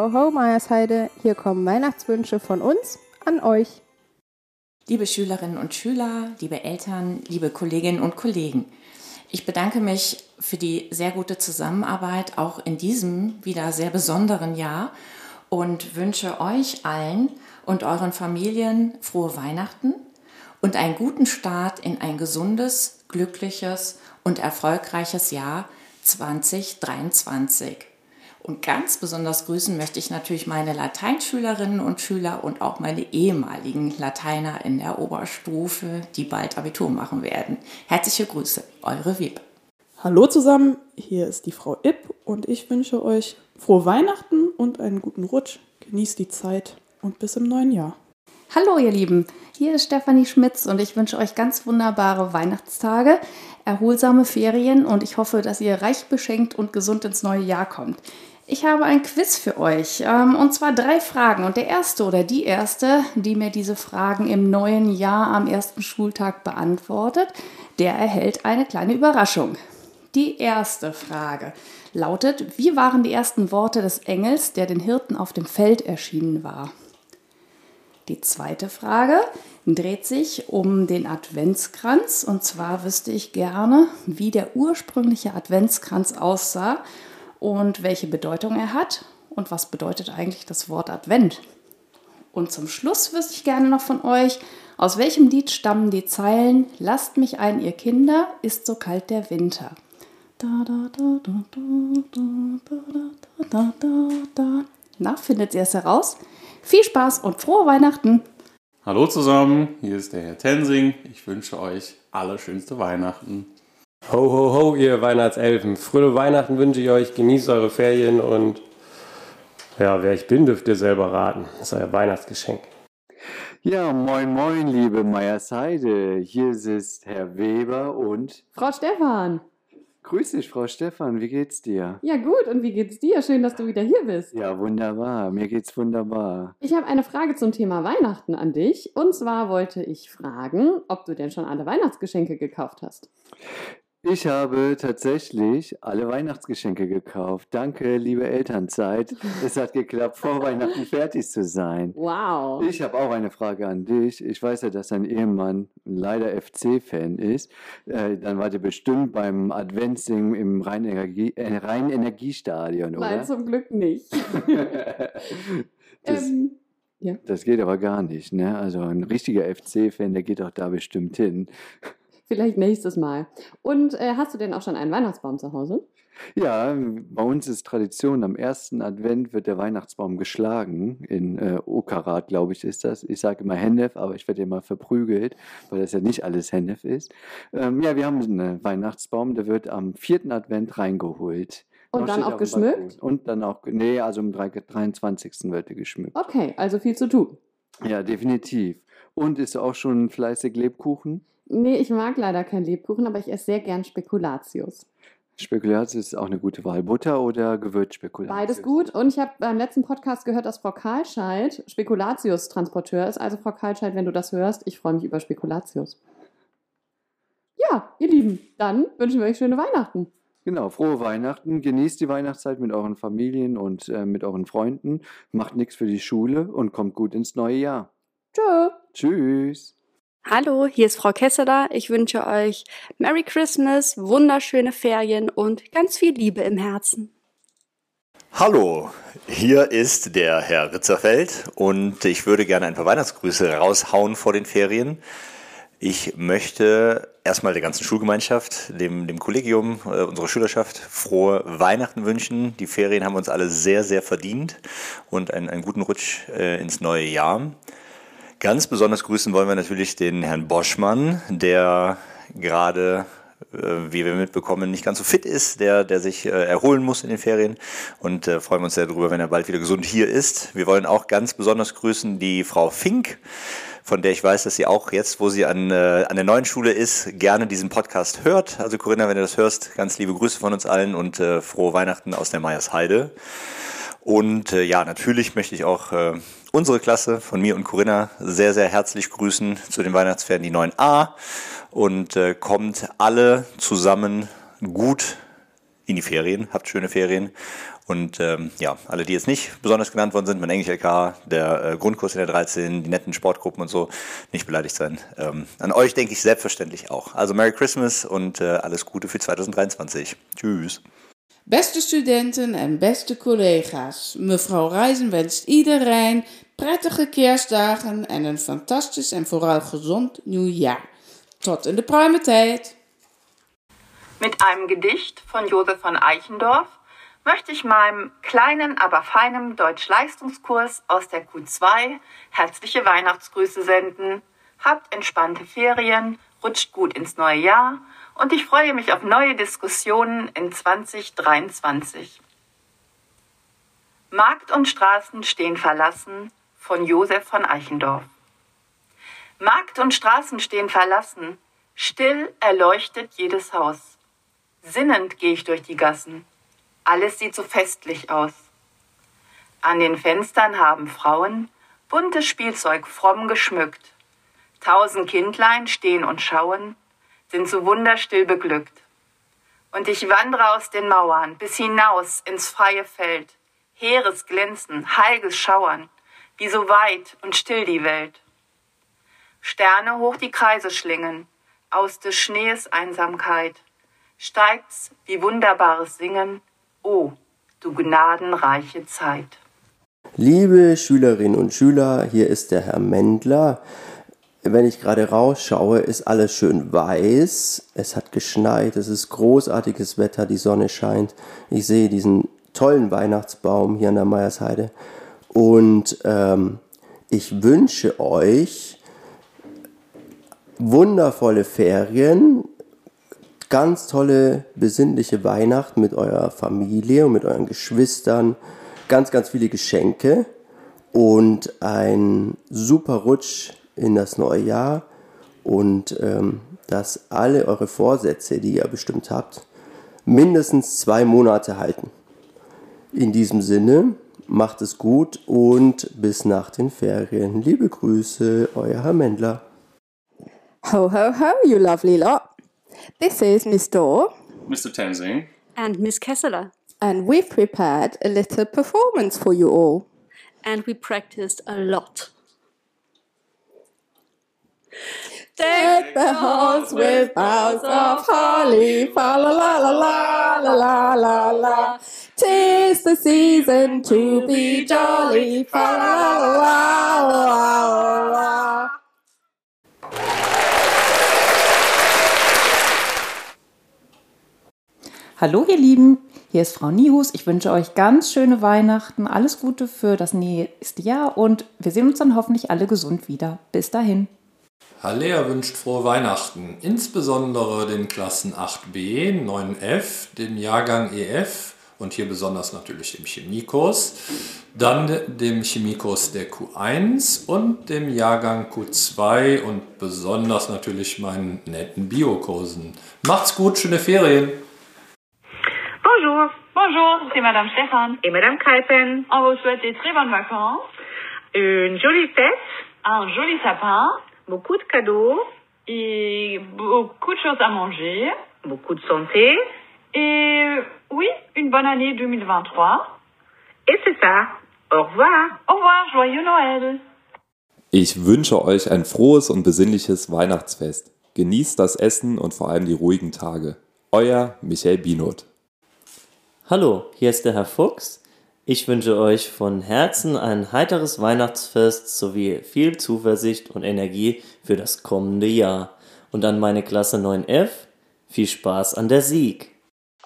Ho, ho, Meiersheide. Hier kommen Weihnachtswünsche von uns an euch. Liebe Schülerinnen und Schüler, liebe Eltern, liebe Kolleginnen und Kollegen. Ich bedanke mich für die sehr gute Zusammenarbeit auch in diesem wieder sehr besonderen Jahr und wünsche euch allen und euren Familien frohe Weihnachten und einen guten Start in ein gesundes, glückliches und erfolgreiches Jahr 2023. Und ganz besonders grüßen möchte ich natürlich meine Lateinschülerinnen und Schüler und auch meine ehemaligen Lateiner in der Oberstufe, die bald Abitur machen werden. Herzliche Grüße, eure Wieb. Hallo zusammen, hier ist die Frau Ipp und ich wünsche euch frohe Weihnachten und einen guten Rutsch. Genießt die Zeit und bis im neuen Jahr. Hallo ihr Lieben, hier ist Stefanie Schmitz und ich wünsche euch ganz wunderbare Weihnachtstage, erholsame Ferien und ich hoffe, dass ihr reich beschenkt und gesund ins neue Jahr kommt. Ich habe ein Quiz für euch ähm, und zwar drei Fragen und der erste oder die erste, die mir diese Fragen im neuen Jahr am ersten Schultag beantwortet, der erhält eine kleine Überraschung. Die erste Frage lautet, wie waren die ersten Worte des Engels, der den Hirten auf dem Feld erschienen war? Die zweite Frage dreht sich um den Adventskranz. Und zwar wüsste ich gerne, wie der ursprüngliche Adventskranz aussah und welche Bedeutung er hat und was bedeutet eigentlich das Wort Advent. Und zum Schluss wüsste ich gerne noch von euch, aus welchem Lied stammen die Zeilen Lasst mich ein, ihr Kinder, ist so kalt der Winter. Na, findet ihr es heraus? Viel Spaß und frohe Weihnachten! Hallo zusammen, hier ist der Herr Tensing. Ich wünsche euch allerschönste Weihnachten. Ho, ho, ho, ihr Weihnachtselfen. Fröhliche Weihnachten wünsche ich euch. Genießt eure Ferien und ja, wer ich bin, dürft ihr selber raten. Das ist euer Weihnachtsgeschenk. Ja, moin, moin, liebe Meiersheide. Hier ist Herr Weber und Frau Stefan. Grüß dich, Frau Stefan. Wie geht's dir? Ja, gut. Und wie geht's dir? Schön, dass du wieder hier bist. Ja, wunderbar. Mir geht's wunderbar. Ich habe eine Frage zum Thema Weihnachten an dich. Und zwar wollte ich fragen, ob du denn schon alle Weihnachtsgeschenke gekauft hast. Ich habe tatsächlich alle Weihnachtsgeschenke gekauft. Danke, liebe Elternzeit. Es hat geklappt, vor Weihnachten fertig zu sein. Wow. Ich habe auch eine Frage an dich. Ich weiß ja, dass dein Ehemann leider FC-Fan ist. Äh, dann war der bestimmt beim Adventsing im äh, Rhein-Energiestadion, oder? Nein, zum Glück nicht. das, ähm, ja. das geht aber gar nicht. Ne? Also ein richtiger FC-Fan, der geht auch da bestimmt hin. Vielleicht nächstes Mal. Und äh, hast du denn auch schon einen Weihnachtsbaum zu Hause? Ja, bei uns ist Tradition, am ersten Advent wird der Weihnachtsbaum geschlagen. In äh, Okarat, glaube ich, ist das. Ich sage immer Hennef, aber ich werde immer verprügelt, weil das ja nicht alles Hennef ist. Ähm, ja, wir haben einen Weihnachtsbaum, der wird am vierten Advent reingeholt. Und Noch dann auch geschmückt? Und dann auch, nee, also am 23. wird er geschmückt. Okay, also viel zu tun. Ja, definitiv. Und ist auch schon fleißig Lebkuchen? Nee, ich mag leider keinen Lebkuchen, aber ich esse sehr gern Spekulatius. Spekulatius ist auch eine gute Wahl. Butter oder Gewürzspekulatius? Beides gut. Und ich habe beim letzten Podcast gehört, dass Frau Karlscheid Spekulatius-Transporteur ist. Also Frau Karlscheid, wenn du das hörst, ich freue mich über Spekulatius. Ja, ihr Lieben, dann wünschen wir euch schöne Weihnachten. Genau, frohe Weihnachten. Genießt die Weihnachtszeit mit euren Familien und äh, mit euren Freunden. Macht nichts für die Schule und kommt gut ins neue Jahr. Tschö. Tschüss. Hallo, hier ist Frau Kesseler. Ich wünsche euch Merry Christmas, wunderschöne Ferien und ganz viel Liebe im Herzen. Hallo, hier ist der Herr Ritzerfeld und ich würde gerne ein paar Weihnachtsgrüße raushauen vor den Ferien. Ich möchte erstmal der ganzen Schulgemeinschaft, dem, dem Kollegium, äh, unserer Schülerschaft frohe Weihnachten wünschen. Die Ferien haben uns alle sehr, sehr verdient und einen, einen guten Rutsch äh, ins neue Jahr. Ganz besonders grüßen wollen wir natürlich den Herrn Boschmann, der gerade, äh, wie wir mitbekommen, nicht ganz so fit ist, der, der sich äh, erholen muss in den Ferien und äh, freuen uns sehr darüber, wenn er bald wieder gesund hier ist. Wir wollen auch ganz besonders grüßen die Frau Fink, von der ich weiß, dass sie auch jetzt, wo sie an, äh, an der neuen Schule ist, gerne diesen Podcast hört. Also Corinna, wenn du das hörst, ganz liebe Grüße von uns allen und äh, frohe Weihnachten aus der Meiersheide. Und äh, ja, natürlich möchte ich auch äh, unsere Klasse von mir und Corinna sehr, sehr herzlich grüßen zu den Weihnachtsferien, die 9a. Und äh, kommt alle zusammen gut in die Ferien, habt schöne Ferien Und ähm, ja, alle, die jetzt nicht besonders genannt worden sind, mein Englisch LK, der äh, Grundkurs in der 13, die netten Sportgruppen und so, nicht beleidigt sein. Ähm, an euch denke ich selbstverständlich auch. Also Merry Christmas und äh, alles Gute für 2023. Tschüss. Beste studenten en beste collega's, mevrouw Reizen wenst iedereen prettige kerstdagen en een fantastisch en vooral gezond nieuwjaar. Tot in de tijd. Mit einem Gedicht von Josef von Eichendorff möchte ich meinem kleinen, aber feinen Deutsch-Leistungskurs aus der Q2 herzliche Weihnachtsgrüße senden. Habt entspannte Ferien, rutscht gut ins neue Jahr und ich freue mich auf neue Diskussionen in 2023. Markt und Straßen stehen verlassen von Josef von Eichendorff. Markt und Straßen stehen verlassen, still erleuchtet jedes Haus. Sinnend gehe ich durch die Gassen. Alles sieht so festlich aus. An den Fenstern haben Frauen buntes Spielzeug fromm geschmückt. Tausend Kindlein stehen und schauen, sind so wunderstill beglückt. Und ich wandere aus den Mauern bis hinaus ins freie Feld, heeres Glänzen, heiliges Schauern, wie so weit und still die Welt. Sterne hoch die Kreise schlingen, aus des Schnees Einsamkeit, steigt's wie wunderbares Singen, o, du gnadenreiche Zeit. Liebe Schülerinnen und Schüler, hier ist der Herr Mendler. Wenn ich gerade rausschaue, ist alles schön weiß. Es hat geschneit, es ist großartiges Wetter, die Sonne scheint. Ich sehe diesen tollen Weihnachtsbaum hier an der Meiersheide. Und ähm, ich wünsche euch wundervolle Ferien, ganz tolle, besinnliche Weihnacht mit eurer Familie und mit euren Geschwistern, ganz, ganz viele Geschenke und ein super Rutsch in das neue Jahr und ähm, dass alle eure Vorsätze, die ihr bestimmt habt, mindestens zwei Monate halten. In diesem Sinne, macht es gut und bis nach den Ferien. Liebe Grüße, euer Herr Mendler. Ho, ho, ho, you lovely lot. This is Miss Dorr. Mr. Tenzing. And Miss Kessler. And we've prepared a little performance for you all. And we practiced a lot. Deck the halls with boughs of holly, fa la la la la la la la la. Tis the season to be jolly, fa la la la la la la. Hallo ihr Lieben, hier ist Frau Nihus. Ich wünsche euch ganz schöne Weihnachten, alles Gute für das nächste Jahr und wir sehen uns dann hoffentlich alle gesund wieder. Bis dahin. Hallea wünscht frohe Weihnachten, insbesondere den Klassen 8b, 9f, dem Jahrgang EF und hier besonders natürlich dem Chemiekurs, dann dem Chemiekurs der Q1 und dem Jahrgang Q2 und besonders natürlich meinen netten Biokursen. Macht's gut, schöne Ferien! Bonjour. Bonjour, c'est Madame Stefan. Et Madame Kreipen. On vous souhaite des très bonnes vacances. Une jolie fête. Un joli sapin. Beaucoup de cadeaux. Et beaucoup de choses à manger. Beaucoup de santé. Et oui, une bonne année 2023. Et c'est ça. Au revoir. Au revoir, joyeux Noël. Ich wünsche euch ein frohes und besinnliches Weihnachtsfest. Genießt das Essen und vor allem die ruhigen Tage. Euer Michael Binot. Hallo, hier ist der Herr Fuchs. Ich wünsche euch von Herzen ein heiteres Weihnachtsfest sowie viel Zuversicht und Energie für das kommende Jahr. Und an meine Klasse 9F viel Spaß an der Sieg.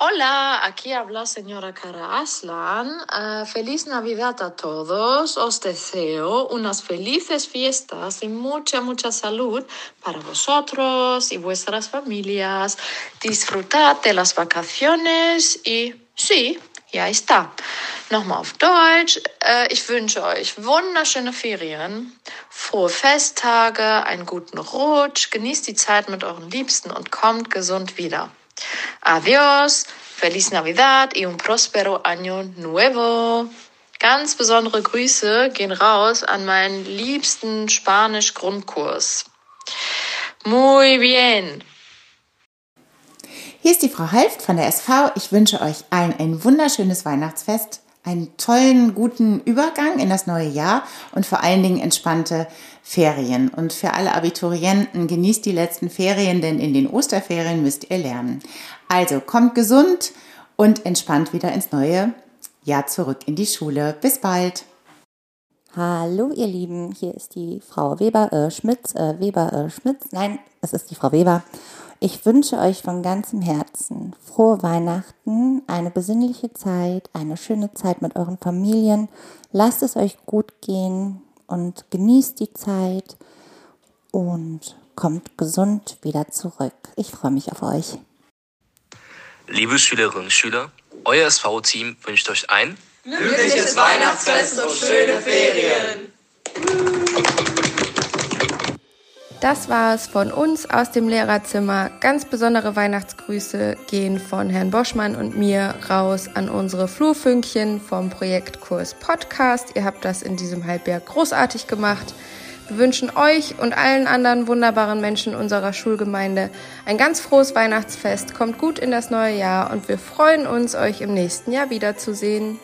Hola, aquí habla señora Cara Aslan. Uh, feliz Navidad a todos. Os deseo unas felices fiestas y mucha, mucha salud para vosotros y vuestras familias. Disfrutad de las vacaciones y sí, ja está. Nochmal auf Deutsch. Äh, ich wünsche euch wunderschöne Ferien, frohe Festtage, einen guten Rutsch. Genießt die Zeit mit euren Liebsten und kommt gesund wieder. Adiós, feliz Navidad y un próspero año nuevo. Ganz besondere Grüße gehen raus an meinen liebsten Spanisch-Grundkurs. Muy bien. Hier ist die Frau Halft von der SV. Ich wünsche euch allen ein wunderschönes Weihnachtsfest, einen tollen, guten Übergang in das neue Jahr und vor allen Dingen entspannte Ferien. Und für alle Abiturienten genießt die letzten Ferien, denn in den Osterferien müsst ihr lernen. Also kommt gesund und entspannt wieder ins neue Jahr zurück in die Schule. Bis bald. Hallo ihr Lieben, hier ist die Frau Weber äh, Schmitz, äh, Weber äh, Schmitz, nein, es ist die Frau Weber. Ich wünsche euch von ganzem Herzen frohe Weihnachten, eine besinnliche Zeit, eine schöne Zeit mit euren Familien. Lasst es euch gut gehen und genießt die Zeit und kommt gesund wieder zurück. Ich freue mich auf euch. Liebe Schülerinnen und Schüler, euer SV-Team wünscht euch ein Glückliches Weihnachtsfest und schöne Ferien. Das war es von uns aus dem Lehrerzimmer. Ganz besondere Weihnachtsgrüße gehen von Herrn Boschmann und mir raus an unsere Flurfünkchen vom Projekt Kurs Podcast. Ihr habt das in diesem Halbjahr großartig gemacht. Wir wünschen euch und allen anderen wunderbaren Menschen unserer Schulgemeinde ein ganz frohes Weihnachtsfest. Kommt gut in das neue Jahr und wir freuen uns, euch im nächsten Jahr wiederzusehen.